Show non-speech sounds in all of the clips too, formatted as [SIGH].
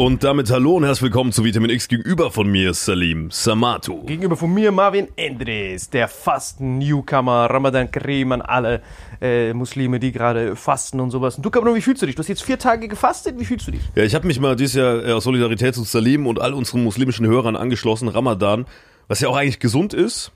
Und damit hallo und herzlich willkommen zu Vitamin X gegenüber von mir, Salim Samato. Gegenüber von mir Marvin Endres, der Fasten-Newcomer, Ramadan Kareem an alle äh, Muslime, die gerade fasten und sowas. Und du, Kabno, wie fühlst du dich? Du hast jetzt vier Tage gefastet, wie fühlst du dich? Ja, ich habe mich mal dieses Jahr äh, aus Solidarität zu Salim und all unseren muslimischen Hörern angeschlossen, Ramadan, was ja auch eigentlich gesund ist.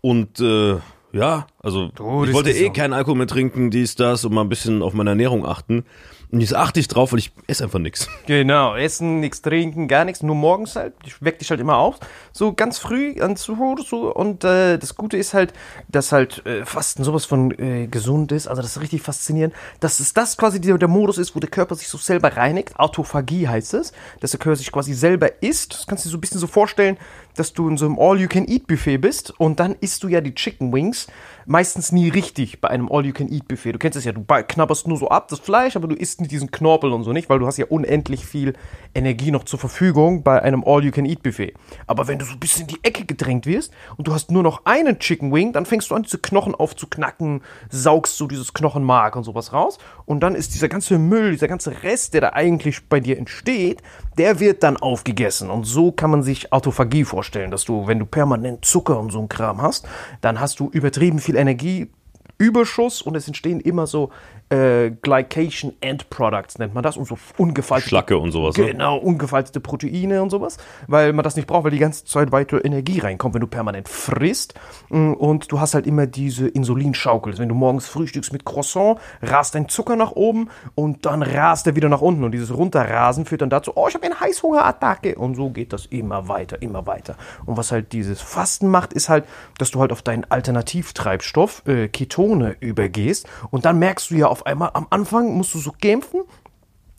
Und äh, ja, also Du, ich wollte eh so. keinen Alkohol mehr trinken, dies, das und mal ein bisschen auf meine Ernährung achten. Und jetzt achte ich drauf, weil ich esse einfach nichts. [LAUGHS] Genau, essen, nichts trinken, gar nichts, nur morgens halt. Ich weck dich halt immer auf, so ganz früh an Zuhur, so. Und äh, das Gute ist halt, dass halt äh, Fasten sowas von äh, gesund ist. Also das ist richtig faszinierend, dass es das quasi der, der Modus ist, wo der Körper sich so selber reinigt. Autophagie heißt es, dass der Körper sich quasi selber isst. Das kannst du dir so ein bisschen so vorstellen, dass du in so einem All-You-Can-Eat-Buffet bist und dann isst du ja die Chicken Wings meistens nie richtig bei einem All-You-Can-Eat-Buffet. Du kennst es ja, du knabberst nur so ab das Fleisch, aber du isst nicht diesen Knorpel und so nicht, weil du hast ja unendlich viel Energie noch zur Verfügung bei einem All-You-Can-Eat-Buffet. Aber wenn du so ein bisschen in die Ecke gedrängt wirst und du hast nur noch einen Chicken Wing, dann fängst du an, diese Knochen aufzuknacken, saugst so dieses Knochenmark und sowas raus und dann ist dieser ganze Müll, dieser ganze Rest, der da eigentlich bei dir entsteht, der wird dann aufgegessen. Und so kann man sich Autophagie vorstellen, dass du, wenn du permanent Zucker und so ein Kram hast, dann hast du übertrieben viel Energie. Überschuss und es entstehen immer so äh, Glycation End Products, nennt man das, und so ungefaltete Schlacke und sowas. Ne? Genau, ungefaltete Proteine und sowas, weil man das nicht braucht, weil die ganze Zeit weiter Energie reinkommt, wenn du permanent frisst. Mm, Und du hast halt immer diese Insulinschaukel. Wenn du morgens frühstückst mit Croissant, rast dein Zucker nach oben und dann rast er wieder nach unten. Und dieses Runterrasen führt dann dazu, oh, ich habe eine Heißhungerattacke. Und so geht das immer weiter, immer weiter. Und was halt dieses Fasten macht, ist halt, dass du halt auf deinen Alternativtreibstoff, äh, Ketone, übergehst. Und dann merkst du ja auf einmal, am Anfang musst du so kämpfen.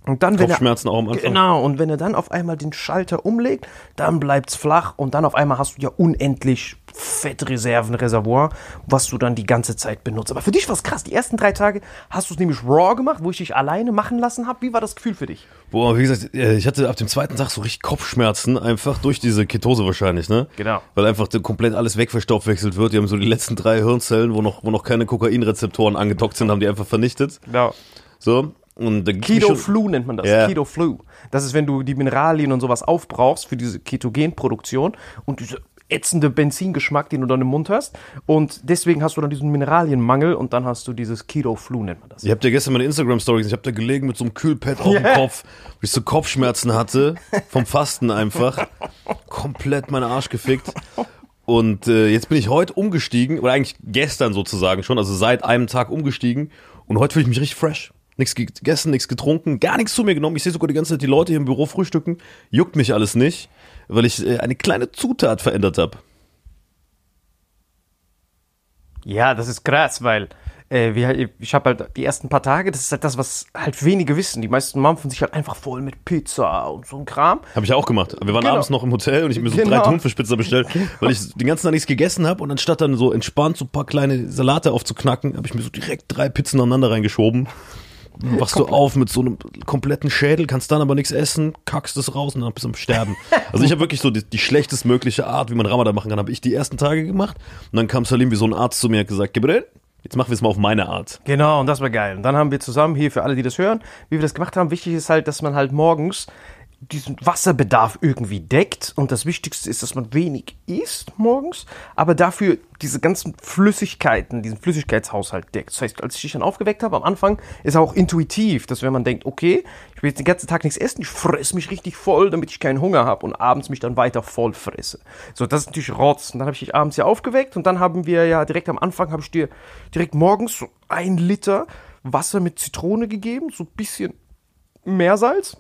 Und dann, wenn er, Kopfschmerzen auch am Anfang. Genau, und wenn er dann auf einmal den Schalter umlegt, dann bleibt's flach und dann auf einmal hast du ja unendlich Fettreserven, Reservoir, was du dann die ganze Zeit benutzt. Aber für dich war's krass. Die ersten drei Tage hast du es nämlich raw gemacht, wo ich dich alleine machen lassen habe. Wie war das Gefühl für dich? Boah, wie gesagt, äh, ich hatte ab dem zweiten Tag so richtig Kopfschmerzen, einfach durch diese Ketose wahrscheinlich, ne? Genau. Weil einfach komplett alles wegverstoffwechselt wird. Die haben so die letzten drei Hirnzellen, wo noch, wo noch keine Kokainrezeptoren angedockt sind, haben die einfach vernichtet. Genau. So. Und Keto Flu nennt man das. Ja. Keto Flu. Das ist, wenn du die Mineralien und sowas aufbrauchst für diese Ketogenproduktion und diese ätzende Benzingeschmack, den du dann im Mund hast. Und deswegen hast du dann diesen Mineralienmangel und dann hast du dieses Keto Flu nennt man das. Ihr habt ja gestern meine Instagram-Story gesehen. Ich hab da gelegen mit so einem Kühlpad auf dem Kopf, weil ich so Kopfschmerzen hatte. Vom Fasten einfach. Komplett meinen Arsch gefickt. Und äh, jetzt bin ich heute umgestiegen, oder eigentlich gestern sozusagen schon, also seit einem Tag umgestiegen. Und heute fühle ich mich richtig fresh. Nichts gegessen, nichts getrunken, gar nichts zu mir genommen. Ich sehe sogar die ganze Zeit die Leute hier im Büro frühstücken. Juckt mich alles nicht, weil ich äh, eine kleine Zutat verändert habe. Ja, das ist krass, weil äh, wir, ich habe halt die ersten paar Tage, das ist halt das, was halt wenige wissen. Die meisten mampfen sich halt einfach voll mit Pizza und so ein Kram. Habe ich auch gemacht. Wir waren Genau. abends noch im Hotel und ich mir so drei Genau. Thunfischpizza bestellt, weil ich den ganzen Tag nichts gegessen habe und anstatt dann so entspannt so ein paar kleine Salate aufzuknacken, habe ich mir so direkt drei Pizzen aneinander reingeschoben. Wachst du auf mit so einem kompletten Schädel, kannst dann aber nichts essen, kackst es raus und dann bist du am Sterben. [LAUGHS] Also ich habe wirklich so die, die schlechtestmögliche Art, wie man Ramadan machen kann, habe ich die ersten Tage gemacht. Und dann kam Salim wie so ein Arzt zu mir und hat gesagt, Gibril, jetzt machen wir es mal auf meine Art. Genau, und das war geil. Und dann haben wir zusammen hier für alle, die das hören, wie wir das gemacht haben. Wichtig ist halt, dass man halt morgens diesen Wasserbedarf irgendwie deckt. Und das Wichtigste ist, dass man wenig isst morgens, aber dafür diese ganzen Flüssigkeiten, diesen Flüssigkeitshaushalt deckt. Das heißt, als ich dich dann aufgeweckt habe, am Anfang ist auch intuitiv, dass wenn man denkt, okay, ich will jetzt den ganzen Tag nichts essen, ich fress mich richtig voll, damit ich keinen Hunger habe und abends mich dann weiter voll fresse. So, das ist natürlich Rotz. Und dann habe ich dich abends ja aufgeweckt und dann haben wir ja direkt am Anfang, habe ich dir direkt morgens so ein Liter Wasser mit Zitrone gegeben, so ein bisschen Meersalz.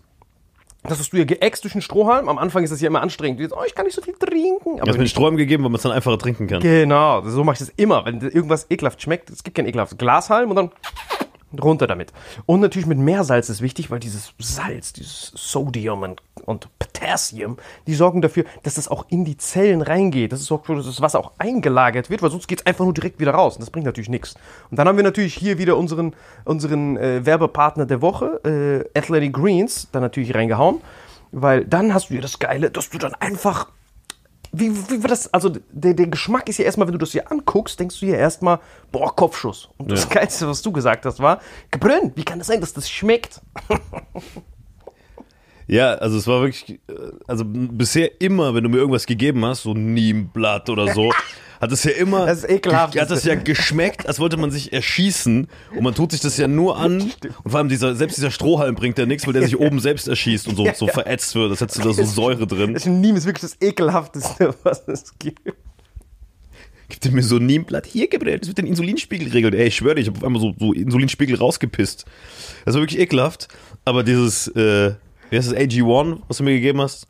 Das hast du ja geäxt durch den Strohhalm. Am Anfang ist das ja immer anstrengend. Du jetzt, oh, ich kann nicht so viel trinken. Du hast mir den Sträumen gegeben, weil man es dann einfacher trinken kann. Genau, so mache ich das immer. Wenn irgendwas ekelhaft schmeckt, es gibt kein ekelhaftes Glashalm und dann runter damit. Und natürlich mit Meersalz ist wichtig, weil dieses Salz, dieses Sodium und, und Potassium, die sorgen dafür, dass das auch in die Zellen reingeht. Das sorgt dafür, dass das Wasser auch eingelagert wird, weil sonst geht es einfach nur direkt wieder raus. Und das bringt natürlich nichts. Und dann haben wir natürlich hier wieder unseren, unseren äh, Werbepartner der Woche, äh, Athletic Greens, da natürlich reingehauen. Weil dann hast du ja das Geile, dass du dann einfach wie, wie wird das, also der, der Geschmack ist ja erstmal, wenn du das hier anguckst, denkst du ja erstmal, boah, Kopfschuss. Und das Ja. Geilste, was du gesagt hast, war, Gebrünn, wie kann das sein, dass das schmeckt? [LAUGHS] Ja, also es war wirklich, äh, also bisher immer, wenn du mir irgendwas gegeben hast, so Niemblatt oder so, [LAUGHS] hat es ja immer, Das ist ekelhaft. hat das ja geschmeckt, als wollte man sich erschießen und man tut sich das ja nur an und vor allem dieser, selbst dieser Strohhalm bringt ja nichts, weil der sich [LAUGHS] oben selbst erschießt und so, so verätzt wird, das hättest du da so Säure drin. Das Niem ist wirklich das ekelhafteste, [LAUGHS] was es gibt. Gibt dir mir so ein Niemblatt, hier Gabriel, das wird den Insulinspiegel regeln. Ey, ich schwöre dir, ich habe auf einmal so, so Insulinspiegel rausgepisst. Das war wirklich ekelhaft, aber dieses, äh, wie heißt das, AG1, was du mir gegeben hast?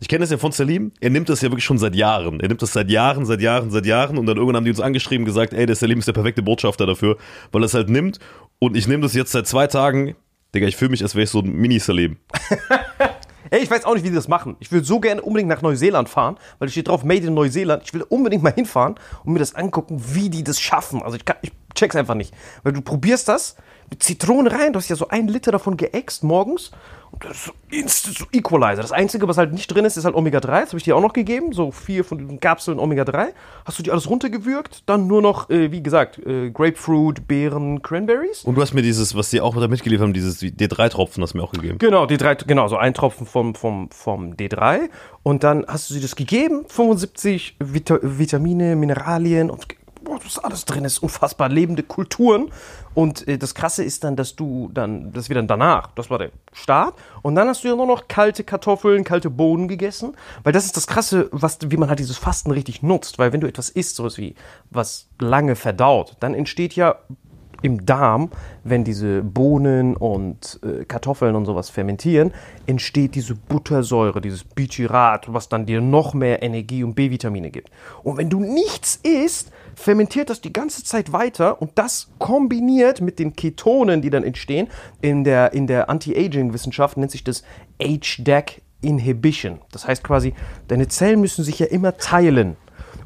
Ich kenne das ja von Salim. Er nimmt das ja wirklich schon seit Jahren. Er nimmt das seit Jahren, seit Jahren, seit Jahren. Und dann irgendwann haben die uns angeschrieben, gesagt, ey, der Salim ist der perfekte Botschafter dafür, weil er es halt nimmt. Und ich nehme das jetzt seit zwei Tagen. Digga, ich fühle mich, als wäre ich so ein Mini-Salim. [LAUGHS] Ey, ich weiß auch nicht, wie die das machen. Ich würde so gerne unbedingt nach Neuseeland fahren, weil steht drauf Made in Neuseeland. Ich will unbedingt mal hinfahren und mir das angucken, wie die das schaffen. Also ich, kann, ich check's einfach nicht. Weil du probierst das Zitrone rein, du hast ja so ein Liter davon geäxt morgens und das ist so instant so Equalizer. Das Einzige, was halt nicht drin ist, ist halt Omega-3. Das habe ich dir auch noch gegeben. So vier von diesen Kapseln Omega-3. Hast du die alles runtergewürgt? Dann nur noch, äh, wie gesagt, äh, Grapefruit, Beeren, Cranberries. Und du hast mir dieses, was die auch da mitgeliefert haben, dieses D3-Tropfen, hast du mir auch gegeben. Genau, D3, genau, so ein Tropfen vom, vom, vom D3. Und dann hast du sie das gegeben, 75 Vita Vitamine, Mineralien und boah, was alles drin ist, unfassbar lebende Kulturen. Und äh, das Krasse ist dann, dass du dann, das wird dann danach, das war der Start. Und dann hast du ja nur noch kalte Kartoffeln, kalte Bohnen gegessen. Weil das ist das Krasse, was, wie man halt dieses Fasten richtig nutzt. Weil wenn du etwas isst, sowas wie, was lange verdaut, dann entsteht ja im Darm, wenn diese Bohnen und äh, Kartoffeln und sowas fermentieren, entsteht diese Buttersäure, dieses Bichirat, was dann dir noch mehr Energie und B-Vitamine gibt. Und wenn du nichts isst, fermentiert das die ganze Zeit weiter und das kombiniert mit den Ketonen, die dann entstehen, in der, in der Anti-Aging-Wissenschaft nennt sich das HDAC Inhibition. Das heißt quasi, deine Zellen müssen sich ja immer teilen.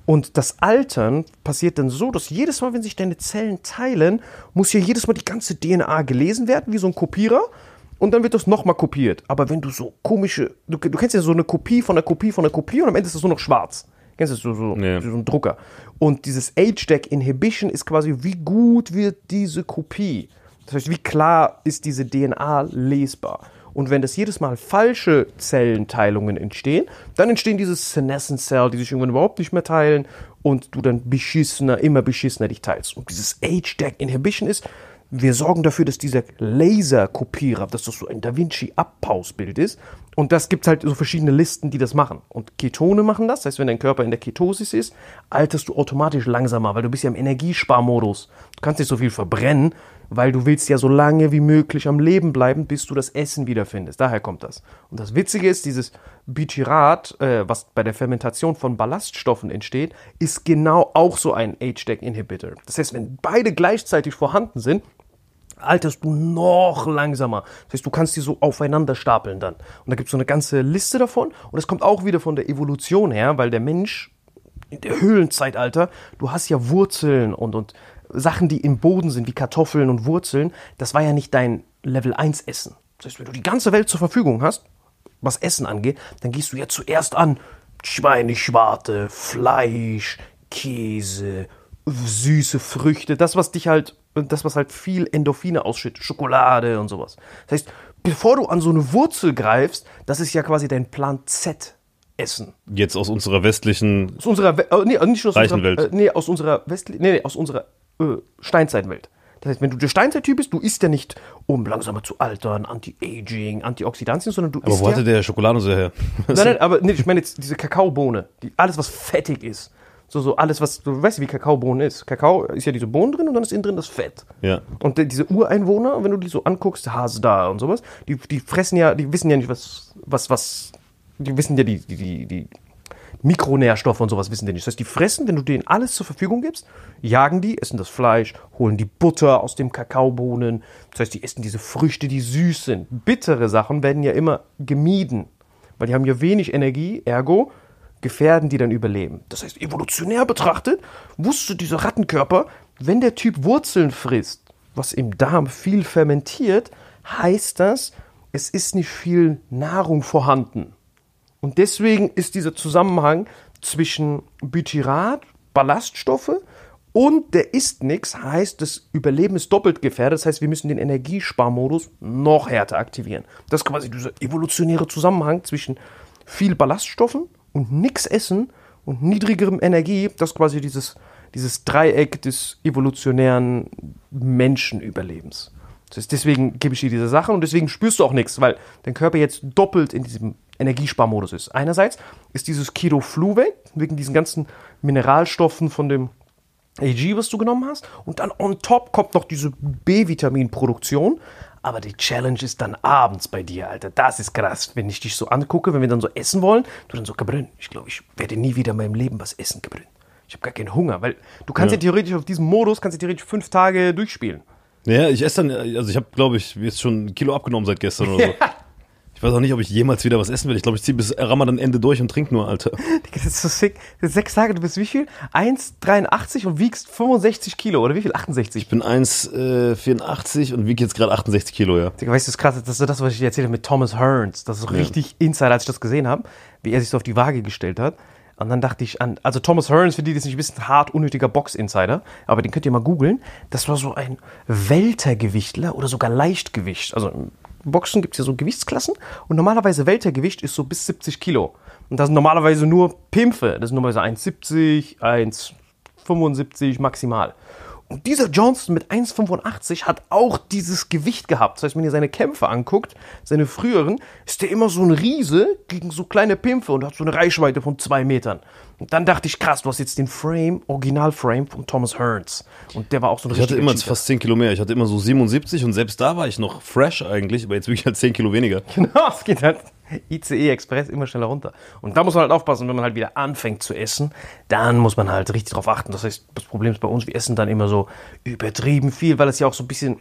Und das Altern passiert dann so, dass jedes Mal, wenn sich deine Zellen teilen, muss ja jedes Mal die ganze DNA gelesen werden, wie so ein Kopierer. Und dann wird das nochmal kopiert. Aber wenn du so komische, du, du kennst ja so eine Kopie von einer Kopie von einer Kopie und am Ende ist das nur noch schwarz. Kennst du das so, so, Ja. so ein Drucker? Und dieses Age-Deck Inhibition ist quasi, wie gut wird diese Kopie? Das heißt, wie klar ist diese DNA lesbar? Und wenn das jedes Mal falsche Zellenteilungen entstehen, dann entstehen diese Senescent Cell, die sich irgendwann überhaupt nicht mehr teilen und du dann beschissener, immer beschissener dich teilst. Und dieses Age-Deck Inhibition ist, wir sorgen dafür, dass dieser Laserkopierer, dass das so ein Da Vinci-Abpausbild ist. Und das gibt halt so verschiedene Listen, die das machen. Und Ketone machen das. Das heißt, wenn dein Körper in der Ketosis ist, alterst du automatisch langsamer, weil du bist ja im Energiesparmodus. Du kannst nicht so viel verbrennen, weil du willst ja so lange wie möglich am Leben bleiben, bis du das Essen wiederfindest. Daher kommt das. Und das Witzige ist, dieses Bichirat, äh, was bei der Fermentation von Ballaststoffen entsteht, ist genau auch so ein Age-Deck-Inhibitor. Das heißt, wenn beide gleichzeitig vorhanden sind, alterst du noch langsamer. Das heißt, du kannst die so aufeinander stapeln dann. Und da gibt es so eine ganze Liste davon. Und das kommt auch wieder von der Evolution her, weil der Mensch in der Höhlenzeitalter, du hast ja Wurzeln und, und Sachen, die im Boden sind, wie Kartoffeln und Wurzeln. Das war ja nicht dein Level 1 Essen. Das heißt, wenn du die ganze Welt zur Verfügung hast, was Essen angeht, dann gehst du ja zuerst an Schweineschwarte, Fleisch, Käse, süße Früchte, das, was dich halt, das, was halt viel Endorphine ausschüttet, Schokolade und sowas. Das heißt, bevor du an so eine Wurzel greifst, das ist ja quasi dein Plan Z. Essen. Jetzt aus unserer westlichen, Aus unserer, We äh, nee, nicht aus Reichen unserer, Welt. Äh, nee, aus unserer westlichen, nee, nee, aus unserer äh, Steinzeitwelt. Das heißt, wenn du der Steinzeittyp bist, du isst ja nicht, um langsamer zu altern, Anti-Aging, Antioxidantien, sondern du aber isst wo ja... hatte der Schokolade so her? Nein, [LAUGHS] nein, aber nee, ich meine jetzt diese Kakaobohne, die, alles was fettig ist. So, so alles, was, du weißt, wie Kakaobohnen ist. Kakao ist ja diese Bohnen drin und dann ist innen drin das Fett. Ja. Und die- diese Ureinwohner, wenn du die so anguckst, Hasda und sowas, die, die fressen ja, die wissen ja nicht, was, was, was, die wissen ja die, die, die, die Mikronährstoffe und sowas wissen die nicht. Das heißt, die fressen, wenn du denen alles zur Verfügung gibst, jagen die, essen das Fleisch, holen die Butter aus dem Kakaobohnen. Das heißt, die essen diese Früchte, die süß sind. Bittere Sachen werden ja immer gemieden, weil die haben ja wenig Energie, ergo gefährden die dann überleben. Das heißt, evolutionär betrachtet, wusste dieser Rattenkörper, wenn der Typ Wurzeln frisst, was im Darm viel fermentiert, heißt das, es ist nicht viel Nahrung vorhanden. Und deswegen ist dieser Zusammenhang zwischen Butyrat, Ballaststoffe Und der isst nichts, heißt, das Überleben ist doppelt gefährdet. Das heißt, wir müssen den Energiesparmodus noch härter aktivieren. Das ist quasi dieser evolutionäre Zusammenhang zwischen viel Ballaststoffen und nichts essen und niedrigerem Energie. Das ist quasi dieses, dieses Dreieck des evolutionären Menschenüberlebens. Das heißt, deswegen gebe ich dir diese Sachen und deswegen spürst du auch nichts, weil dein Körper jetzt doppelt in diesem Energiesparmodus ist. Einerseits ist dieses Keto Flu weg, wegen diesen ganzen Mineralstoffen von dem AG, was du genommen hast. Und dann on top kommt noch diese B-Vitamin-Produktion. Aber die Challenge ist dann abends bei dir, Alter. Das ist krass, wenn ich dich so angucke, wenn wir dann so essen wollen. Du dann so, Gebrünn, ich glaube, ich werde nie wieder in meinem Leben was essen, Gebrünn. Ich habe gar keinen Hunger, weil du kannst ja. ja theoretisch auf diesem Modus, kannst du theoretisch fünf Tage durchspielen. Ja, ich esse dann, also ich habe, glaube ich, jetzt schon ein Kilo abgenommen seit gestern oder so. [LAUGHS] Ich weiß auch nicht, ob ich jemals wieder was essen will. Ich glaube, ich ziehe bis Ramadan Ende durch und trinke nur, Alter. [LAUGHS] Das ist so sick. Sechs Tage, du bist wie viel? 1,83 und wiegst 65 Kilo, oder wie viel? 68? Ich bin 1,84 äh, und wiege jetzt gerade 68 Kilo, ja. Digga, weißt du, das ist krass, das ist das, was ich dir erzählt habe mit Thomas Hearns. Das ist so ja. richtig Insider, als ich das gesehen habe, wie er sich so auf die Waage gestellt hat. Und dann dachte ich an, also Thomas Hearns, für die das nicht wissen, hart unnötiger Box-Insider, aber den könnt ihr mal googeln. Das war so ein Weltergewichtler oder sogar Leichtgewicht. Also Boxen gibt es ja so Gewichtsklassen und normalerweise Weltergewicht ist so bis 70 Kilo. Und das sind normalerweise nur Pimpfe. Das sind normalerweise 1,70, 1,75 maximal. Und dieser Johnson mit 1,85 hat auch dieses Gewicht gehabt. Das heißt, wenn ihr seine Kämpfe anguckt, seine früheren, ist der immer so ein Riese gegen so kleine Pimpfe und hat so eine Reichweite von zwei Metern. Und dann dachte ich, krass, du hast jetzt den Frame, Originalframe von Thomas Hearns. Und der war auch so ein Ich hatte immer Cheater. fast 10 Kilo mehr. Ich hatte immer so 77 und selbst da war ich noch fresh eigentlich, aber jetzt wirklich halt 10 Kilo weniger. [LAUGHS] Genau, es geht halt ICE Express immer schneller runter. Und da muss man halt aufpassen, wenn man halt wieder anfängt zu essen, dann muss man halt richtig drauf achten. Das heißt, das Problem ist bei uns, wir essen dann immer so übertrieben viel, weil es ja auch so ein bisschen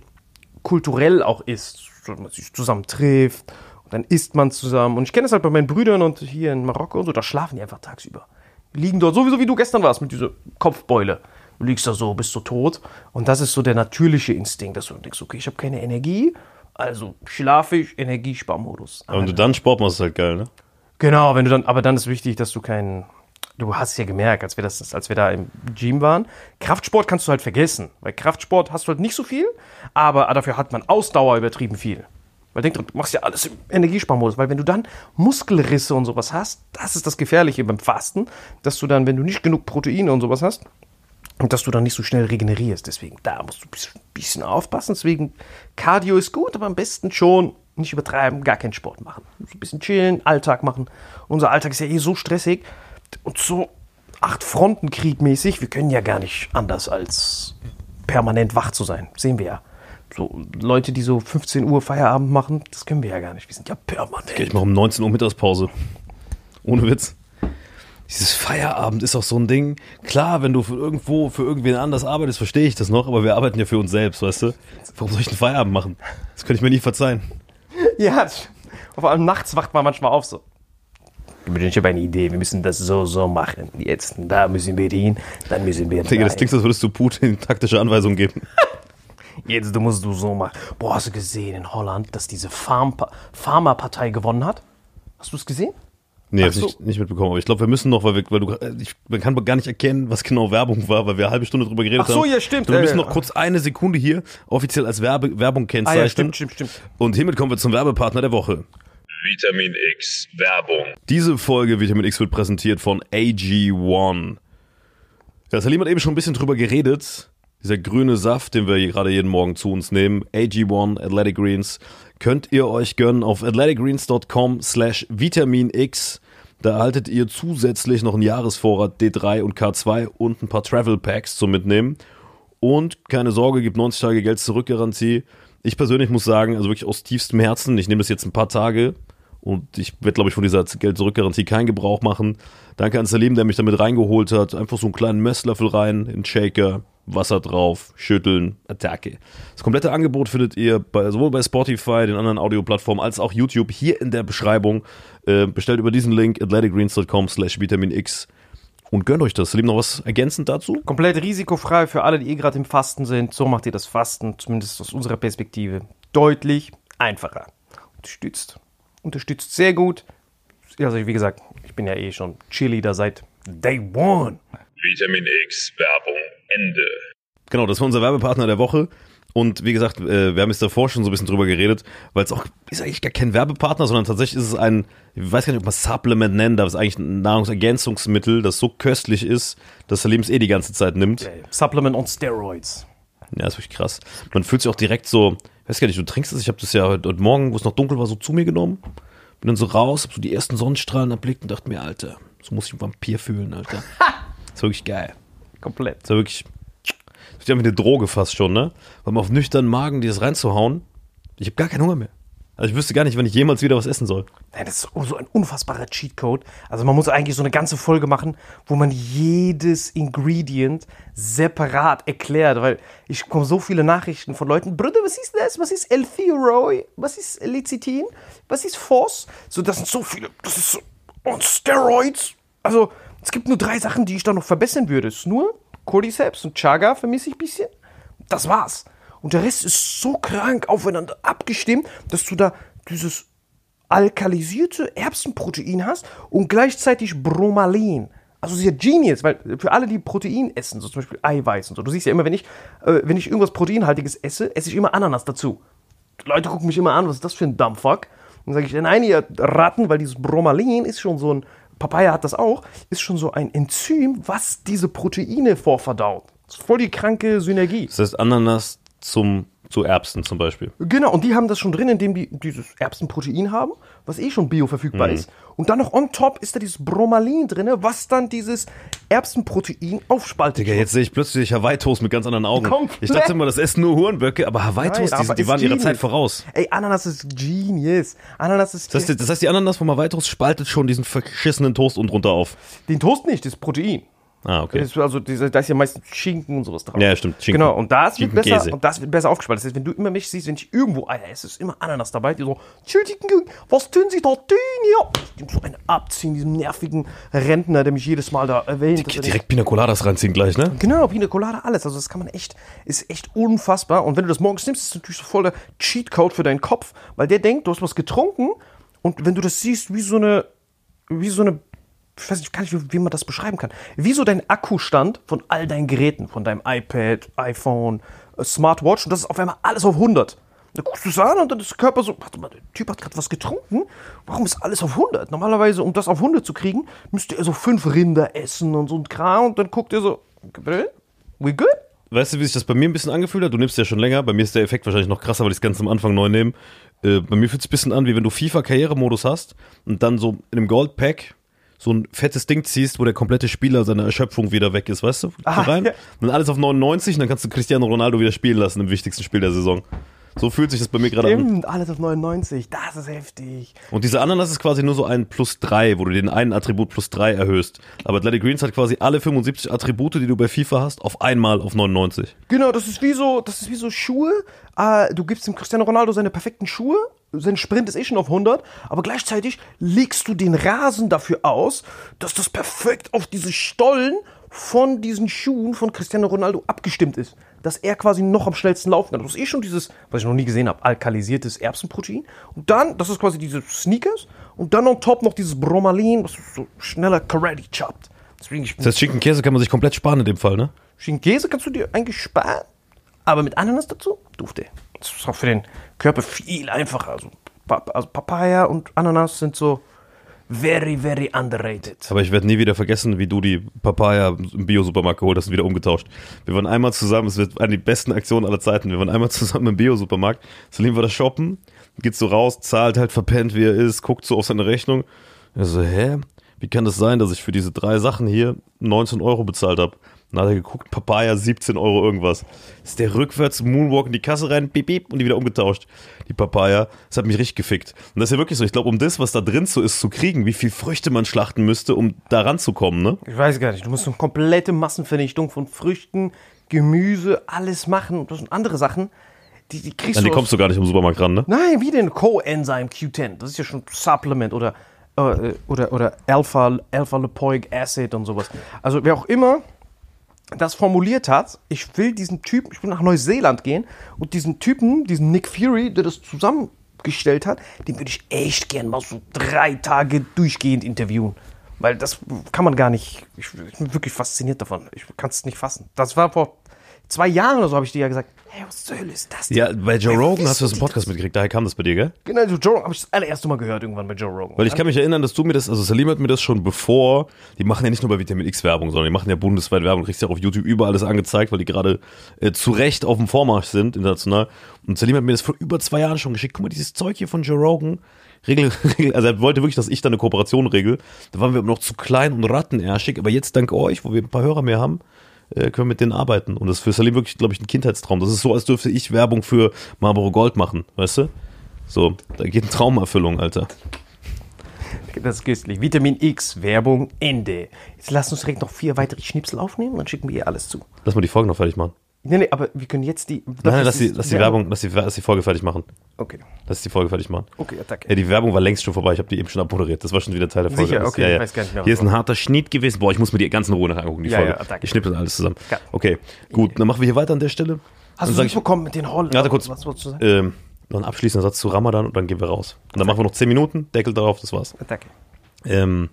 kulturell auch ist, dass man sich zusammen trifft und dann isst man zusammen. Und ich kenne das halt bei meinen Brüdern und hier in Marokko und so, da schlafen die einfach tagsüber. Die liegen dort sowieso wie du gestern warst mit dieser Kopfbeule. Du liegst da so, bist so tot. Und das ist so der natürliche Instinkt, dass du denkst, okay, ich habe keine Energie, also schlafe ich, Energiesparmodus. Aber wenn du dann Sport machst, ist halt geil, ne? Genau, wenn du dann, aber dann ist wichtig, dass du keinen. Du hast ja gemerkt, als wir, das, als wir da im Gym waren, Kraftsport kannst du halt vergessen. Weil Kraftsport hast du halt nicht so viel, aber dafür hat man Ausdauer übertrieben viel. Weil denk dran, du machst ja alles im Energiesparmodus. Weil wenn du dann Muskelrisse und sowas hast, das ist das Gefährliche beim Fasten, dass du dann, wenn du nicht genug Proteine und sowas hast, und dass du dann nicht so schnell regenerierst. Deswegen, da musst du ein bisschen aufpassen. Deswegen, Cardio ist gut, aber am besten schon nicht übertreiben, gar keinen Sport machen. Ein bisschen chillen, Alltag machen. Unser Alltag ist ja eh so stressig und so acht Fronten kriegmäßig. Wir können ja gar nicht anders als permanent wach zu sein. Sehen wir ja. So Leute, die so 15 Uhr Feierabend machen, das können wir ja gar nicht. Wir sind ja permanent. Ich mache um 19 Uhr Mittagspause. Ohne Witz dieses Feierabend ist auch so ein Ding. Klar, wenn du für irgendwo, für irgendwen anders arbeitest, verstehe ich das noch, aber wir arbeiten ja für uns selbst, weißt du? Warum soll ich einen Feierabend machen? Das könnte ich mir nie verzeihen. [LAUGHS] Ja, vor allem nachts wacht man manchmal auf so. Ich habe eine Idee, wir müssen das so, so machen. Jetzt, da müssen wir hin, dann müssen wir Digga, das klingt, als würdest du Putin taktische Anweisungen geben. [LAUGHS] Jetzt du musst du so machen. Boah, hast du gesehen in Holland, dass diese Farm Pharma-Partei gewonnen hat? Hast du es gesehen? Nee, hab so. ich nicht mitbekommen. Aber ich glaube, wir müssen noch, weil, wir, weil du, ich, man kann gar nicht erkennen, was genau Werbung war, weil wir eine halbe Stunde drüber geredet haben. Ach so, haben. ja, stimmt. wir müssen noch kurz eine Sekunde hier offiziell als Werbe, Werbung kennzeichnen. Ah, ja, stimmt, stimmt, stimmt. Und hiermit kommen wir zum Werbepartner der Woche. Vitamin X Werbung. Diese Folge Vitamin X wird präsentiert von AG1. Ja, Salim hat eben schon ein bisschen drüber geredet. Dieser grüne Saft, den wir gerade jeden Morgen zu uns nehmen. AG1 Athletic Greens könnt ihr euch gönnen auf athleticgreens.com slash vitaminx. Da erhaltet ihr zusätzlich noch einen Jahresvorrat D3 und K2 und ein paar Travel Packs zum Mitnehmen. Und keine Sorge, gibt 90 Tage Geld zurück Garantie. Ich persönlich muss sagen, also wirklich aus tiefstem Herzen, ich nehme das jetzt ein paar Tage und ich werde, glaube ich, von dieser Geld zurück Garantie keinen Gebrauch machen. Danke an Salim, der mich damit reingeholt hat. Einfach so einen kleinen Messlöffel rein, in Shaker, Wasser drauf, schütteln, Attacke. Das komplette Angebot findet ihr bei, sowohl bei Spotify, den anderen Audioplattformen, als auch YouTube hier in der Beschreibung. Äh, bestellt über diesen Link athleticgreens.com slash vitaminx und gönnt euch das. Lieben noch was ergänzend dazu? Komplett risikofrei für alle, die eh gerade im Fasten sind. So macht ihr das Fasten, zumindest aus unserer Perspektive, deutlich einfacher. Unterstützt. Unterstützt sehr gut. Also wie gesagt, ich bin ja eh schon Cheerleader seit Day One. Vitamin X Werbung Ende. Genau, das war unser Werbepartner der Woche. Und wie gesagt, äh, wir haben jetzt davor schon so ein bisschen drüber geredet, weil es auch ist eigentlich gar kein Werbepartner, sondern tatsächlich ist es ein, ich weiß gar nicht, ob man Supplement nennen darf, es ist eigentlich ein Nahrungsergänzungsmittel, das so köstlich ist, dass Salim es eh die ganze Zeit nimmt. Supplement on Steroids. Ja, ist wirklich krass. Man fühlt sich auch direkt so, ich weiß gar nicht, du trinkst es, ich habe das ja heute, heute Morgen, wo es noch dunkel war, so zu mir genommen. Bin dann so raus, hab so die ersten Sonnenstrahlen erblickt und dachte mir, Alter, so muss ich ein Vampir fühlen, Alter. [LAUGHS] ist wirklich geil. Komplett. Ist ja wirklich, ist ja wie eine Droge fast schon, ne? Weil man auf nüchternen Magen dieses reinzuhauen, ich habe gar keinen Hunger mehr. Also ich wüsste gar nicht, wenn ich jemals wieder was essen soll. Nein, das ist so ein unfassbarer Cheatcode. Also man muss eigentlich so eine ganze Folge machen, wo man jedes Ingredient separat erklärt, weil ich bekomme so viele Nachrichten von Leuten, Bruder, was ist das? Was ist L-Theroy? Was ist Lecithin? Was ist Phos? So, das sind so viele, das ist so, on Steroids. Also, es gibt nur drei Sachen, die ich da noch verbessern würde. Es ist nur Cordyceps und Chaga vermisse ich ein bisschen. Das war's. Und der Rest ist so krank aufeinander abgestimmt, dass du da dieses alkalisierte Erbsenprotein hast und gleichzeitig Bromalin. Also sehr genius, weil für alle, die Protein essen, so zum Beispiel Eiweiß und so, du siehst ja immer, wenn ich, äh, wenn ich irgendwas Proteinhaltiges esse, esse ich immer Ananas dazu. Leute gucken mich immer an, was ist das für ein Dumbfuck? Dann sage ich, nein, ihr Ratten, weil dieses Bromalin ist schon so ein, Papaya hat das auch, ist schon so ein Enzym, was diese Proteine vorverdaut. Das ist voll die kranke Synergie. Das heißt Ananas zum, zu Erbsen zum Beispiel. Genau, und die haben das schon drin, indem die dieses Erbsenprotein haben, was eh schon bioverfügbar Mhm. ist. Und dann noch on top ist da dieses Bromalin drin, was dann dieses Erbsenprotein aufspaltet. Digga, jetzt sehe ich plötzlich Hawaii-Toast mit ganz anderen Augen. Komplett. Ich dachte immer, das essen nur Hurenböcke, aber Hawaii-Toast, die, die waren ihrer genius. Zeit voraus. Ey, Ananas ist genius. Ananas ist. Das heißt, das heißt, die Ananas vom Hawaii-Toast spaltet schon diesen verschissenen Toast und runter auf. den Toast nicht, das Protein. Ah, okay. Also, da ist ja meistens Schinken und sowas drauf. Ja, stimmt, Schinken. Genau, und das wird besser, und das wird besser aufgespalten. Das heißt, wenn du immer mich siehst, wenn ich irgendwo Eier esse, ist immer Ananas dabei, die so, was tun Sie da tun hier? Ich dem so einen abziehen, diesem nervigen Rentner, der mich jedes Mal da erwähnt. dass er Direkt Pina Coladas reinziehen gleich, ne? Genau, Pina Colada, alles. Also das kann man echt, ist echt unfassbar. Und wenn du das morgens nimmst, ist es natürlich so voll der Cheatcode für deinen Kopf, weil der denkt, du hast was getrunken und wenn du das siehst, wie so eine, wie so eine, ich weiß nicht, ich, wie, wie man das beschreiben kann, wie so dein Akkustand von all deinen Geräten, von deinem iPad, iPhone, äh, Smartwatch und das ist auf einmal alles auf 100. Da guckst du es an und dann ist der Körper so, warte mal, der Typ hat gerade was getrunken, warum ist alles auf 100? Normalerweise, um das auf 100 zu kriegen, müsste er so fünf Rinder essen und so ein Kram und dann guckt er so, we good? Weißt du, wie sich das bei mir ein bisschen angefühlt hat? Du nimmst ja schon länger. Bei mir ist der Effekt wahrscheinlich noch krasser, weil ich es ganz am Anfang neu nehme. Äh, bei mir fühlt es ein bisschen an, wie wenn du FIFA-Karrieremodus hast und dann so in einem Gold-Pack so ein fettes Ding ziehst, wo der komplette Spieler seine Erschöpfung wieder weg ist, weißt du? Ah, rein. ja. Dann alles auf 99 und dann kannst du Cristiano Ronaldo wieder spielen lassen im wichtigsten Spiel der Saison. So fühlt sich das bei mir gerade an. Stimmt, alles auf 99, das ist heftig. Und diese Ananas ist quasi nur so ein plus 3, wo du den einen Attribut plus 3 erhöhst. Aber Athletic Greens hat quasi alle 75 Attribute, die du bei FIFA hast, auf einmal auf 99. Genau, das ist wie so, das ist wie so Schuhe. Äh, du gibst dem Cristiano Ronaldo seine perfekten Schuhe. Sein Sprint ist eh schon auf 100, aber gleichzeitig legst du den Rasen dafür aus, dass das perfekt auf diese Stollen von diesen Schuhen von Cristiano Ronaldo abgestimmt ist. Dass er quasi noch am schnellsten laufen kann. Das ist eh schon dieses, was ich noch nie gesehen habe, alkalisiertes Erbsenprotein. Und dann, das ist quasi diese Sneakers. Und dann on top noch dieses Bromalin, was so schneller Karate choppt. Deswegen, ich Das heißt, Schinken Käse kann man sich komplett sparen in dem Fall, ne? Schinkenkäse kannst du dir eigentlich sparen, aber mit Ananas dazu, dufte. Das ist auch für den Körper viel einfacher. Also, also Papaya und Ananas sind so very, very underrated. Aber ich werde nie wieder vergessen, wie du die Papaya im Bio-Supermarkt geholt hast und wieder umgetauscht. Wir waren einmal zusammen, es wird eine der besten Aktionen aller Zeiten. Wir waren einmal zusammen im Bio-Supermarkt. Salim war da shoppen, geht so raus, zahlt halt verpennt, wie er ist, guckt so auf seine Rechnung. Er so, hä? Wie kann das sein, dass ich für diese drei Sachen hier 19 Euro bezahlt habe? Dann hat er geguckt, Papaya 17 Euro irgendwas. Ist der rückwärts Moonwalk in die Kasse rein, piep, piep, und die wieder umgetauscht. Die Papaya. Das hat mich richtig gefickt. Und das ist ja wirklich so. Ich glaube, um das, was da drin so ist, zu kriegen, wie viel Früchte man schlachten müsste, um da ranzukommen, ne? Ich weiß gar nicht, du musst eine komplette Massenvernichtung von Früchten, Gemüse, alles machen und das sind andere Sachen, die, die kriegst die du aus- kommst du gar nicht im Supermarkt ran, ne? Nein, wie denn Coenzyme Q10? Das ist ja schon Supplement oder, äh, oder, oder Alpha, Alpha-Lipoic Acid und sowas. Also wer auch immer das formuliert hat, ich will diesen Typen, ich will nach Neuseeland gehen und diesen Typen, diesen Nick Fury, der das zusammengestellt hat, den würde ich echt gern mal so drei Tage durchgehend interviewen. Weil das kann man gar nicht. Ich, ich bin wirklich fasziniert davon. Ich kann es nicht fassen. Das war vor zwei Jahren oder so, habe ich dir ja gesagt. Hey, was zur Hölle ist das? denn? Ja, bei Joe Rogan hast du das im Podcast mitgekriegt, daher kam das bei dir, gell? Genau, so Joe Rogan habe ich das allererste Mal gehört irgendwann bei Joe Rogan. Weil ich kann mich erinnern, dass du mir das, also Salim hat mir das schon bevor, die machen ja nicht nur bei Vitamin X Werbung, sondern die machen ja bundesweit Werbung, kriegst ja auch auf YouTube überall alles angezeigt, weil die gerade äh, zu Recht auf dem Vormarsch sind, international. Und Salim hat mir das vor über zwei Jahren schon geschickt. Guck mal, dieses Zeug hier von Joe Rogan, Regel, [LAUGHS] Regel, also er wollte wirklich, dass ich da eine Kooperation regel. Da waren wir aber noch zu klein und rattenärschig, aber jetzt dank euch, wo wir ein paar Hörer mehr haben, äh, können wir mit denen arbeiten. Und das ist für Salim wirklich, glaube ich, ein Kindheitstraum. Das ist so, als dürfte ich Werbung für Marlboro Gold machen, weißt du? So, da geht eine Traumerfüllung, Alter. Das ist köstlich. Vitamin X, Werbung, Ende. Jetzt lass uns direkt noch vier weitere Schnipsel aufnehmen, dann schicken wir ihr alles zu. Lass mal die Folge noch fertig machen. Nee, nee, aber wir können jetzt die. Nein, nein, lass die, lass die Werbung, lass die, lass die Folge fertig machen. Okay. Lass die Folge fertig machen. Okay, Attacke. Ja, die Werbung war längst schon vorbei. Ich habe die eben schon abmoderiert. Das war schon wieder Teil der Folge. Sicher? Okay, ja, ja. ich weiß gar nicht mehr, Hier ist ein harter Schnitt gewesen. Boah, ich muss mir die ganzen Ruhe nachher angucken, die Ja, Folge. ja, danke. ich schnippe alles zusammen. Okay, gut. Dann machen wir hier weiter an der Stelle. Hast Dann du sag es mitbekommen mit den Holland? Warte kurz. Was wolltest du sagen? Ähm, noch ein abschließender Satz zu Ramadan und dann gehen wir raus. Und dann machen wir noch 10 Minuten, Deckel drauf, das war's. Attacke. Ähm,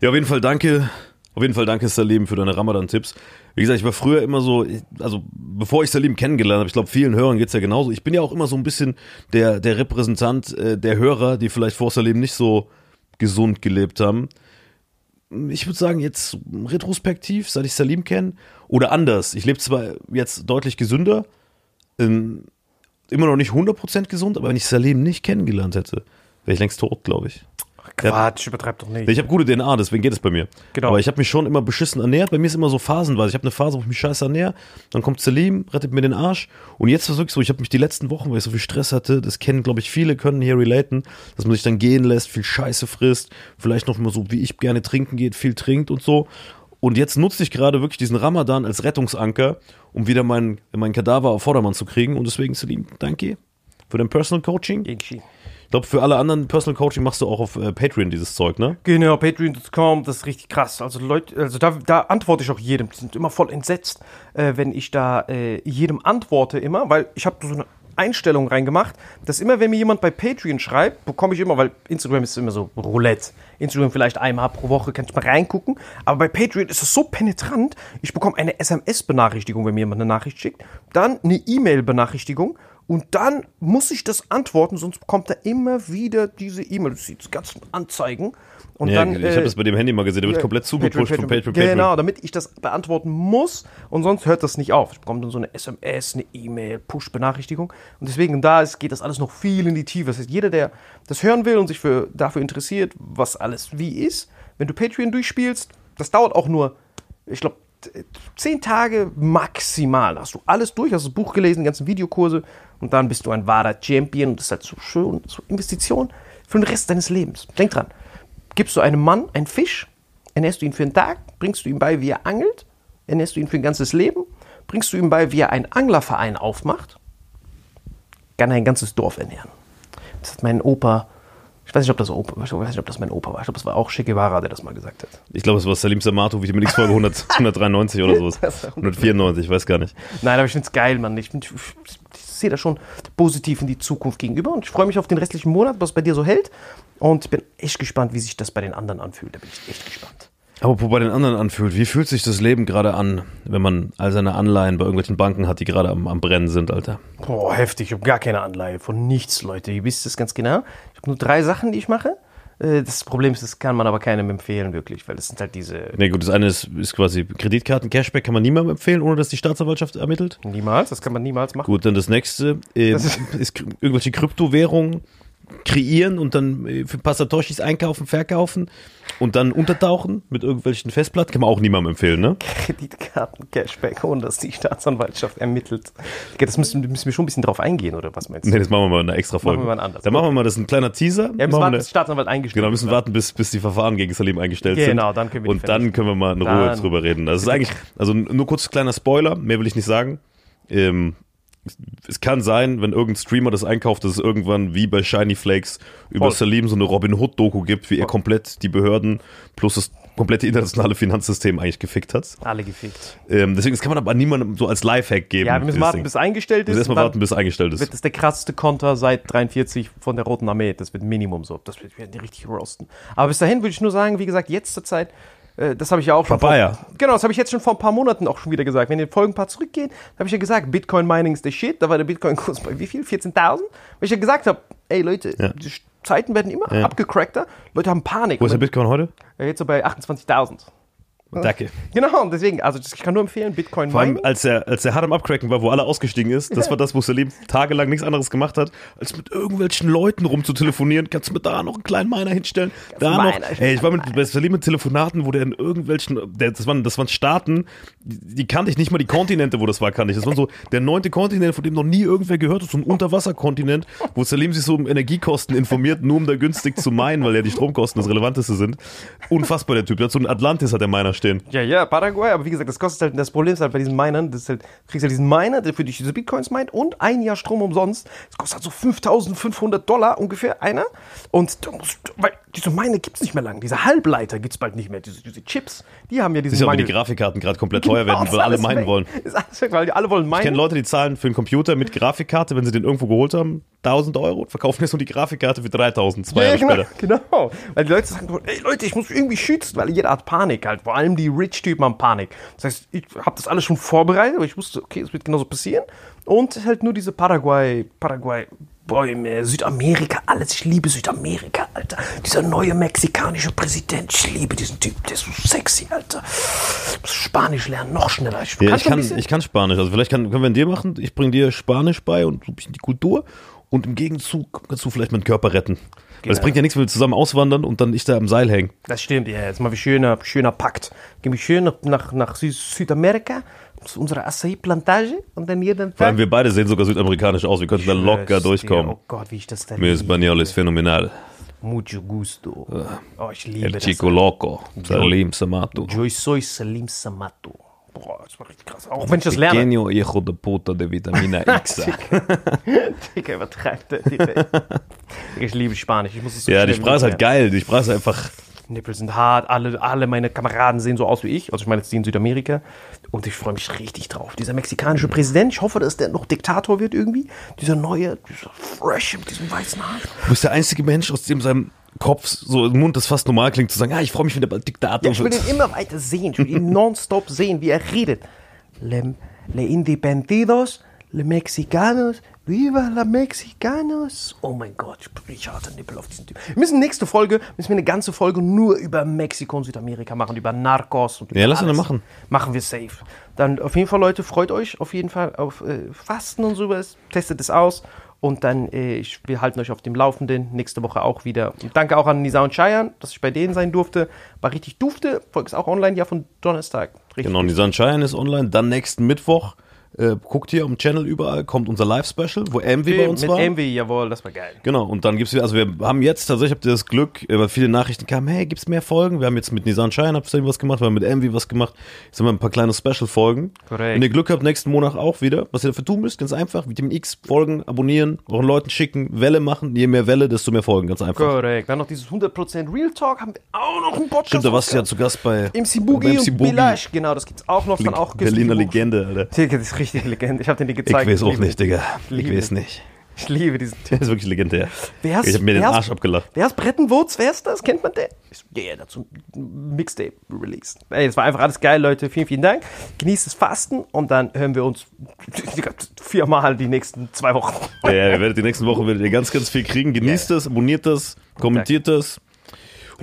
ja, auf jeden Fall danke. Auf jeden Fall danke, Salim, für deine Ramadan-Tipps. Wie gesagt, ich war früher immer so, also bevor ich Salim kennengelernt habe, ich glaube, vielen Hörern geht's ja genauso. Ich bin ja auch immer so ein bisschen der, der Repräsentant äh, der Hörer, die vielleicht vor Salim nicht so gesund gelebt haben. Ich würde sagen, jetzt retrospektiv, seit ich Salim kenne, oder anders. Ich lebe zwar jetzt deutlich gesünder, ähm, immer noch nicht 100% gesund, aber wenn ich Salim nicht kennengelernt hätte, wäre ich längst tot, glaube ich. Quatsch, übertreib doch nicht. Ich habe gute DNA, deswegen geht es bei mir. Genau. Aber ich habe mich schon immer beschissen ernährt. Bei mir ist immer so phasenweise. Ich habe eine Phase, wo ich mich scheiße ernähre. Dann kommt Salim, rettet mir den Arsch. Und jetzt es wirklich so, ich habe mich die letzten Wochen, weil ich so viel Stress hatte, das kennen, glaube ich, viele können hier relaten, dass man sich dann gehen lässt, viel Scheiße frisst, vielleicht noch mal so, wie ich gerne trinken geht, viel trinkt und so. Und jetzt nutze ich gerade wirklich diesen Ramadan als Rettungsanker, um wieder meinen mein Kadaver auf Vordermann zu kriegen. Und deswegen, Salim, danke für dein Personal Coaching. Irgendwie. Ich glaube, für alle anderen Personal Coaching machst du auch auf äh, Patreon dieses Zeug, ne? Genau, Patreon.com, das ist richtig krass. Also Leute, also da, da antworte ich auch jedem. Die sind immer voll entsetzt, äh, wenn ich da äh, jedem antworte immer, weil ich habe so eine Einstellung reingemacht, dass immer, wenn mir jemand bei Patreon schreibt, bekomme ich immer, weil Instagram ist immer so Roulette. Instagram vielleicht einmal pro Woche, kann ich mal reingucken. Aber bei Patreon ist es so penetrant, ich bekomme eine SMS-Benachrichtigung, wenn mir jemand eine Nachricht schickt, dann eine E-Mail-Benachrichtigung und dann muss ich das antworten, sonst bekommt er immer wieder diese E-Mail. Du siehst die ganzen Anzeigen. Und Ja, dann, ich äh, habe das bei dem Handy mal gesehen, der wird ja, komplett zugepusht von Patreon. Patreon. Genau, damit ich das beantworten muss und sonst hört das nicht auf. Ich bekomme dann so eine SMS, eine E-Mail, Push-Benachrichtigung und deswegen da ist, geht das alles noch viel in die Tiefe. Das heißt, jeder, der das hören will und sich für, dafür interessiert, was alles wie ist, wenn du Patreon durchspielst, das dauert auch nur, ich glaube, zehn Tage maximal. Hast du alles durch, hast das Buch gelesen, die ganzen Videokurse und dann bist du ein wahrer Champion und das ist halt so schön, so Investition für den Rest deines Lebens. Denk dran, gibst du einem Mann einen Fisch, ernährst du ihn für einen Tag, bringst du ihm bei, wie er angelt, ernährst du ihn für ein ganzes Leben, bringst du ihm bei, wie er einen Anglerverein aufmacht, kann er ein ganzes Dorf ernähren. Das hat mein Opa, ich weiß nicht, ob das Opa, ich weiß nicht, ob das mein Opa war, ich glaube, das war auch Guevara, der das mal gesagt hat. Ich glaube, es war Salim Samato, Vitamin X Folge 100, 193 oder so. 194, ich weiß gar nicht. Nein, aber ich finde es geil, Mann. Ich, ich, ich sehe da schon positiv in die Zukunft gegenüber und ich freue mich auf den restlichen Monat, was bei dir so hält. Und ich bin echt gespannt, wie sich das bei den anderen anfühlt. Da bin ich echt gespannt. Aber wo bei den anderen anfühlt, wie fühlt sich das Leben gerade an, wenn man all seine Anleihen bei irgendwelchen Banken hat, die gerade am, am Brennen sind, Alter? Boah, heftig. Ich habe gar keine Anleihe von nichts, Leute. Ihr wisst es ganz genau. Nur drei Sachen, die ich mache. Äh, Das Problem ist, das kann man aber keinem empfehlen, wirklich, weil das sind halt diese. Nee, gut, das eine ist, ist quasi Kreditkarten, Cashback kann man niemandem empfehlen, ohne dass die Staatsanwaltschaft ermittelt. Niemals, das kann man niemals machen. Gut, dann das nächste äh, Das ist, ist- kr- irgendwelche Kryptowährungen kreieren und dann äh, für Pasatoshis einkaufen, verkaufen und dann untertauchen mit irgendwelchen Festplatten. Kann man auch niemandem empfehlen, ne? Kreditkarten, Cashback, ohne dass die Staatsanwaltschaft ermittelt. Okay, Das müssen, müssen wir schon ein bisschen drauf eingehen, oder was meinst du? Nee, das machen wir mal in einer extra Folge. Machen wir mal anders. Dann machen wir mal, das ist ein kleiner Teaser. Ja, wir müssen warten, bis der Staatsanwalt eingestellt Genau, wir müssen warten, bis, bis die Verfahren gegen Salim eingestellt sind. Genau, dann können wir Und dann können wir mal in Ruhe Dann- drüber reden. Das ist eigentlich, also nur kurz kleiner Spoiler, mehr will ich nicht sagen. Ähm, es- kann sein, wenn irgendein Streamer das einkauft, dass es irgendwann wie bei Shiny Flakes über Voll. Salim so eine Robin Hood-Doku gibt, wie er komplett die Behörden plus das komplette internationale Finanzsystem eigentlich gefickt hat. Alle gefickt. Ähm, deswegen das kann man aber niemandem so als Lifehack geben. Ja, wir müssen warten, Ding. bis eingestellt wir ist. müssen und erstmal warten, bis eingestellt ist. wird das der krasseste Konter seit 43 von der Roten Armee. Das wird Minimum so. Das wird, werden die richtig roasten. Aber bis dahin würde ich nur sagen, wie gesagt, jetzt zur Zeit, das habe ich ja auch schon Papaya. vor, Genau, das habe ich jetzt schon vor ein paar Monaten auch schon wieder gesagt. Wenn die Folgen ein paar zurückgehen, habe ich ja gesagt, Bitcoin Mining ist der Shit. Da war der Bitcoin-Kurs bei wie viel? 14.000? Weil ich ja gesagt habe, ey Leute, Ja. die Zeiten werden immer Ja. abgecrackter. Leute haben Panik. Wo ist der Bitcoin heute? jetzt so bei 28.000. Danke. Genau, und deswegen, also ich kann nur empfehlen, Bitcoin Vor allem, Mining. als er, als er hart am Abcracken war, wo alle ausgestiegen ist, das war das, wo Salim tagelang nichts anderes gemacht hat, als mit irgendwelchen Leuten rumzutelefonieren. Kannst du mir da noch einen kleinen Miner hinstellen? Da noch. Ey, ich war mit bei Salim mit Telefonaten, wo der in irgendwelchen, der, das, waren, das waren Staaten, die, die kannte ich nicht mal die Kontinente, wo das war, kannte ich. Das war so der neunte Kontinent, von dem noch nie irgendwer gehört hat, so ein Unterwasserkontinent, wo Salim sich so um Energiekosten informiert, nur um da günstig zu meinen, weil ja die Stromkosten das Relevanteste sind. Unfassbar, der Typ. Der hat so ein Atlantis, hat der Miner stehen. Ja, ja, Paraguay, aber wie gesagt, das kostet halt, das Problem ist halt bei diesen Minern, das halt, du kriegst halt diesen Miner, der für dich diese Bitcoins meint und ein Jahr Strom umsonst. Das kostet halt so 5500 Dollar ungefähr einer. Und da musst, du- weil diese Miner gibt's nicht mehr lang. Diese Halbleiter gibt's bald nicht mehr. Diese, diese Chips, die haben ja ja auch, weil die. Grafikkarten gerade komplett teuer werden, Genau, weil ist alle meinen weg. wollen. Ist alles weg, weil die alle wollen Ich kenne meinen. Leute, die zahlen für einen Computer mit Grafikkarte, wenn sie den irgendwo geholt haben, 1000 Euro und verkaufen jetzt nur die Grafikkarte für 3000, zwei Jahre genau, später. genau. Weil die Leute sagen, ey Leute, ich muss mich irgendwie schützen, weil jeder hat Panik halt. Vor allem die Rich-Typen haben Panik. Das heißt, ich habe das alles schon vorbereitet, aber ich wusste, okay, es wird genauso passieren. Und halt nur diese Paraguay, Paraguay, Bäume, Südamerika, alles. Ich liebe Südamerika, Alter. Dieser neue mexikanische Präsident, ich liebe diesen Typ, der ist so sexy, Alter. Ich muss Spanisch lernen, noch schneller. Ich, Ja, kann ich, ein kann, ich kann Spanisch. Also vielleicht kann, können wir in dir machen. Ich bringe dir Spanisch bei und so ein bisschen die Kultur. Und im Gegenzug kannst du vielleicht meinen Körper retten. Weil es Genau. bringt ja nichts, wenn wir zusammen auswandern und dann ich da am Seil hängen. Das stimmt, ja. Jetzt mal wie schöner, schöner Pakt. Gehen wir schön nach, nach, nach Sü Südamerika zu unserer Acai-Plantage und dann jeden Vor allem Tag. wir beide sehen sogar südamerikanisch aus. Wir könnten da locker durchkommen. Oh Gott, wie ich das da Mi Español ist phänomenal. Mucho gusto. Oh, ich liebe El das. Chico Loco. Salim Samato. Yo soy Salim Samato. Boah, das war richtig krass. Auch wenn ich das lerne. Pequeño hijo de puta de Vitamina [LAUGHS] X. Digga, übertreibt der. [LAUGHS] Ich liebe Spanisch. Ich muss es so Ja, die Sprache ist halt geil. Die Sprache ist einfach. Nippel sind hart, alle, alle meine Kameraden sehen so aus wie ich. Also ich meine jetzt die in Südamerika. Und ich freue mich richtig drauf. Dieser mexikanische Präsident, ich hoffe, dass der noch Diktator wird irgendwie. Dieser neue, dieser Fresh mit diesem weißen Haar. Du bist der einzige Mensch, aus dem seinem Kopf so im Mund das fast normal klingt, zu sagen, ah, ich freue mich, wenn der bald Diktator Ja, ich will wird. ihn immer weiter sehen. Ich will ihn [LAUGHS] nonstop sehen, wie er redet. Le, le independidos, le mexicanos, viva la mexicanos. Oh mein Gott, ich harter Nippel auf diesen Typ. Wir müssen nächste Folge, müssen wir eine ganze Folge nur über Mexiko und Südamerika machen, über Narcos und über Ja, lass uns alles. das machen. Machen wir safe. Dann auf jeden Fall, Leute, freut euch auf jeden Fall auf äh, Fasten und sowas. Testet es aus. Und dann, äh, ich, wir halten euch auf dem Laufenden. Nächste Woche auch wieder. Und danke auch an Nisa und Cheyenne, dass ich bei denen sein durfte. War richtig dufte. Folge ist auch online, ja, von Donnerstag. Richtig Genau, und Sunshine ist online. Dann nächsten Mittwoch, äh, guckt hier am Channel überall, kommt unser Live-Special, wo Envy bei uns Mit war. Envy, jawohl, das war geil. Genau, und dann gibt's wieder, also wir haben jetzt tatsächlich, habt ihr das Glück, äh, weil viele Nachrichten kamen, hey, gibt's mehr Folgen? Wir haben jetzt mit Nissan Shine hab ich was gemacht, wir haben mit Envy was gemacht. Jetzt haben wir ein paar kleine Special-Folgen. Korrekt. Wenn ihr Glück habt, nächsten Monat auch wieder. Was ihr dafür tun müsst, ganz einfach, Vitamin X folgen, abonnieren, euren Leuten schicken, Welle machen. Je mehr Welle, desto mehr Folgen, ganz einfach. Korrekt. Dann noch dieses 100% Real Talk. Haben wir auch noch einen Podcast. Stimmt, da warst du ja zu Gast bei MC Boogie MC und Boogie. Bilash. Genau, das gibt's auch noch. Dann auch Berliner. Legende, Alter. Das ist richtig Legende. Ich habe den Ich gezeigt. weiß auch nicht, Digga. Ich weiß nicht. Ich liebe diesen Typ. [LAUGHS] Der ist wirklich legendär. Wer ist- ich habe mir den Arsch abgelacht. Wer ist Brettenwurz? Wer ist das? Kennt man den? Ich so, Yeah, dazu Mixtape released. Ey, das war einfach alles geil, Leute. Vielen, vielen Dank. Genießt das Fasten und dann hören wir uns [LAUGHS] viermal die nächsten zwei Wochen. Ja, ja, ihr werdet die nächsten Wochen werdet ihr ganz, ganz viel kriegen. Genießt das, abonniert das, kommentiert das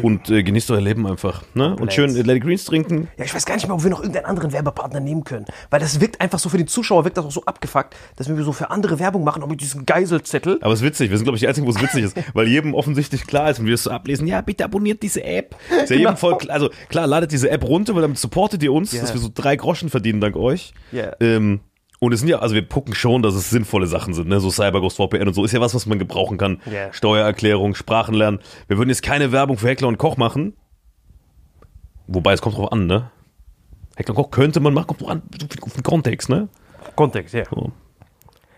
und äh, genießt euer Leben einfach. Ne? Und schön äh, Lady Greens trinken. Ja, ich weiß gar nicht mehr, ob wir noch irgendeinen anderen Werbepartner nehmen können. Weil das wirkt einfach so für den Zuschauer, wirkt das auch so abgefuckt, dass wenn wir so für andere Werbung machen, auch mit diesem Geiselzettel. Aber es ist witzig, wir sind, glaube ich, die Einzigen, wo es witzig ist, weil jedem offensichtlich klar ist und wir es so ablesen, ja, bitte abonniert diese App. Ist ja jedem Genau. voll klar, also klar, ladet diese App runter, weil damit supportet ihr uns, Ja. dass wir so drei Groschen verdienen dank euch. Ja. Ähm, und es sind ja, also wir gucken schon, dass es sinnvolle Sachen sind, ne? So CyberGhost VPN und so ist ja was, was man gebrauchen kann. Ja. Steuererklärung, Sprachen lernen. Wir würden jetzt keine Werbung für Heckler und Koch machen. Wobei, es kommt drauf an, ne? Heckler und Koch könnte man machen, kommt drauf an, auf den Kontext, ne? Kontext, ja. So.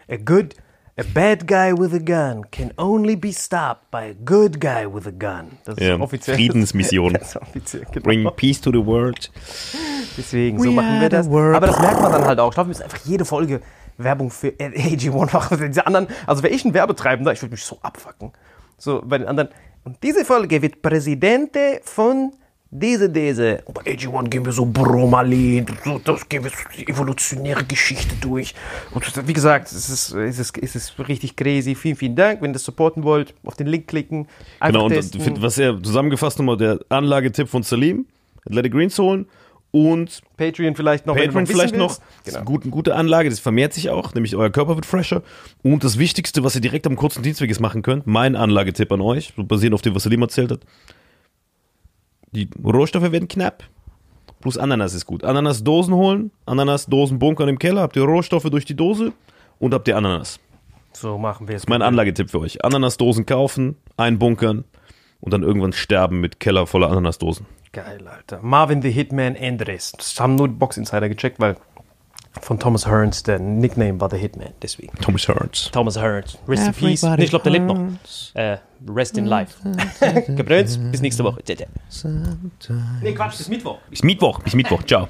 A good, A bad guy with a gun can only be stopped by a good guy with a gun. Das ist Ja, offiziell. Friedensmission. [LAUGHS] Das ist offiziell, genau. Bring peace to the world. Deswegen, so We machen are wir das. world. Aber das merkt man dann halt auch. Ich glaube, wir müssen einfach jede Folge Werbung für [LAUGHS] AG1 machen. Diese anderen, also wäre ich ein Werbetreibender, ich würde mich so abfacken. So, bei den anderen. Und diese Folge wird Präsidente von diese, diese. Und bei AG1 gehen wir so Bromalin, das gehen wir so die evolutionäre Geschichte durch. Und wie gesagt, es ist, es ist, es ist richtig crazy. Vielen, vielen Dank. Wenn ihr das supporten wollt, auf den Link klicken. Genau, und testen. was er zusammengefasst nochmal, der Anlagetipp von Salim, Athletic Greens holen und Patreon vielleicht noch. Patreon vielleicht noch. Das ist Genau. eine gute, Anlage, das vermehrt sich auch, nämlich euer Körper wird fresher. Und das Wichtigste, was ihr direkt am kurzen Dienstweg ist machen könnt, mein Anlagetipp an euch, so basierend auf dem, was Salim erzählt hat. Die Rohstoffe werden knapp. Plus Ananas ist gut. Ananasdosen holen, Ananasdosen bunkern im Keller, habt ihr Rohstoffe durch die Dose und habt ihr Ananas. So machen wir es. Mein Anlagetipp für euch. Ananasdosen kaufen, einbunkern und dann irgendwann sterben mit Keller voller Ananasdosen. Geil, Alter. Marvin the Hitman Andres. Das haben nur die Box Insider gecheckt, weil von Thomas Hearns der Nickname war The Hitman. Deswegen. Thomas Hearns. Thomas Hearns. Rest in Peace. Nee, ich glaube, der lebt noch. Äh, rest in Life. [LAUGHS] Gebrüllt. Bis nächste Woche. Nee, Quatsch, bis Mittwoch. Bis Mittwoch. Bis Mittwoch. Ciao.